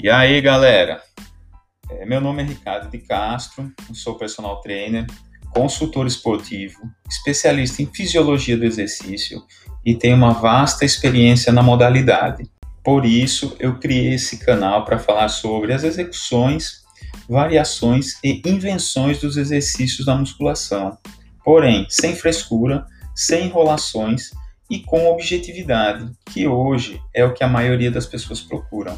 E aí, galera? É, meu nome é Ricardo de Castro, sou personal trainer, consultor esportivo, especialista em fisiologia do exercício e tenho uma vasta experiência na modalidade. Por isso, eu criei esse canal para falar sobre as execuções, variações e invenções dos exercícios da musculação. Porém, sem frescura, sem enrolações e com objetividade, que hoje é o que a maioria das pessoas procuram.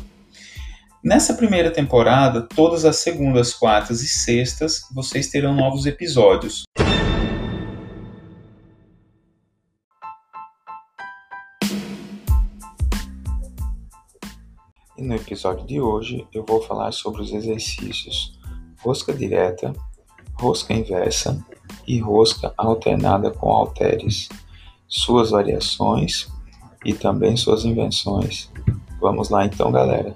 Nessa primeira temporada, todas as segundas, quartas e sextas, vocês terão novos episódios. E no episódio de hoje eu vou falar sobre os exercícios rosca direta, rosca inversa e rosca alternada com halteres, suas variações e também suas invenções. Vamos lá então, galera.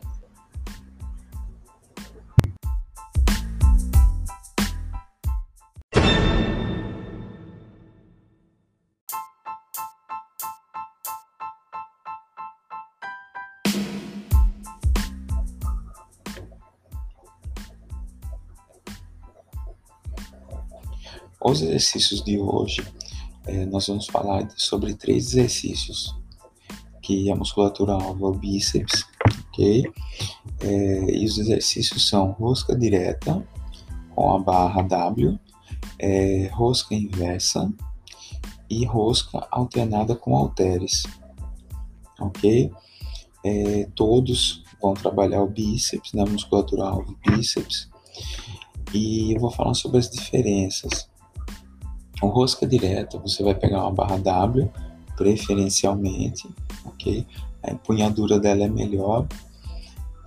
Os exercícios de hoje, é, nós vamos falar sobre três exercícios, que a musculatura alva é o bíceps, ok? É, e os exercícios são rosca direta com a barra W, é, rosca inversa e rosca alternada com halteres, ok? É, todos vão trabalhar o bíceps, na musculatura alvo bíceps, e eu vou falar sobre as diferenças. Com rosca direta, você vai pegar uma barra W, preferencialmente, ok? A empunhadura dela é melhor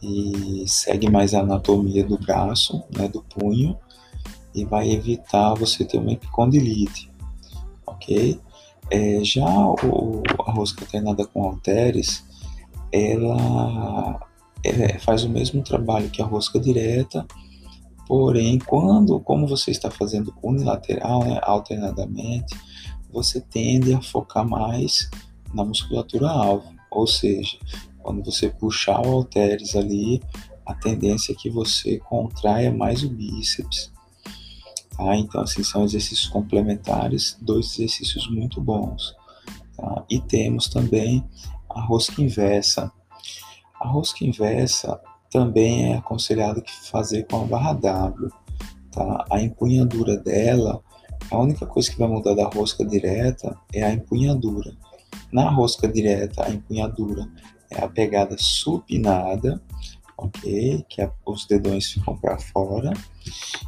e segue mais a anatomia do braço, né, do punho, e vai evitar você ter uma epicondilite, ok? É, já o, a rosca alternada com halteres, ela é, faz o mesmo trabalho que a rosca direta, Porém, quando, como você está fazendo unilateral, né, alternadamente, você tende a focar mais na musculatura alvo, ou seja, quando você puxar o halteres ali, a tendência é que você contraia mais o bíceps. Tá? Então, assim, são exercícios complementares, dois exercícios muito bons. Tá? E temos também a rosca inversa. A rosca inversa também é aconselhado que fazer com a barra W. Tá? A empunhadura dela, a única coisa que vai mudar da rosca direta é a empunhadura. Na rosca direta, a empunhadura é a pegada supinada, ok? Que é, os dedões ficam para fora.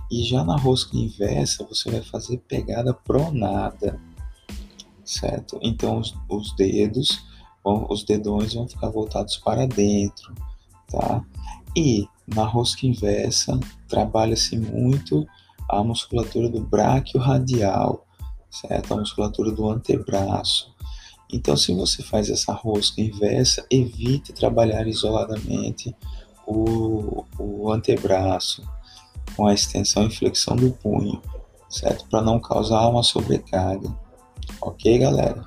E já na rosca inversa, você vai fazer pegada pronada, certo? Então os, os dedos, vão, os dedões vão ficar voltados para dentro, tá? E na rosca inversa, trabalha-se muito a musculatura do bráquio radial, certo? A musculatura do antebraço. Então, se você faz essa rosca inversa, evite trabalhar isoladamente o, o antebraço com a extensão e flexão do punho, certo? Para não causar uma sobrecarga. Ok, galera?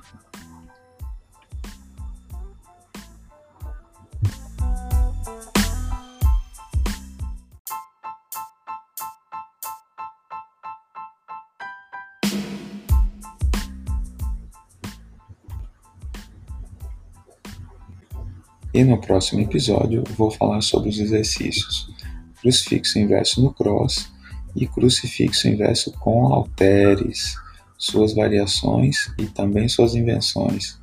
E no próximo episódio vou falar sobre os exercícios crucifixo inverso no cross e crucifixo inverso com halteres, suas variações e também suas invenções.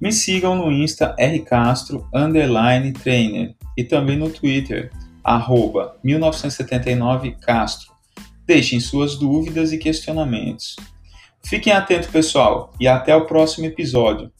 Me sigam no Insta rcastro underline trainer e também no Twitter arroba 1979castro. Deixem suas dúvidas e questionamentos. Fiquem atentos, pessoal, e até o próximo episódio.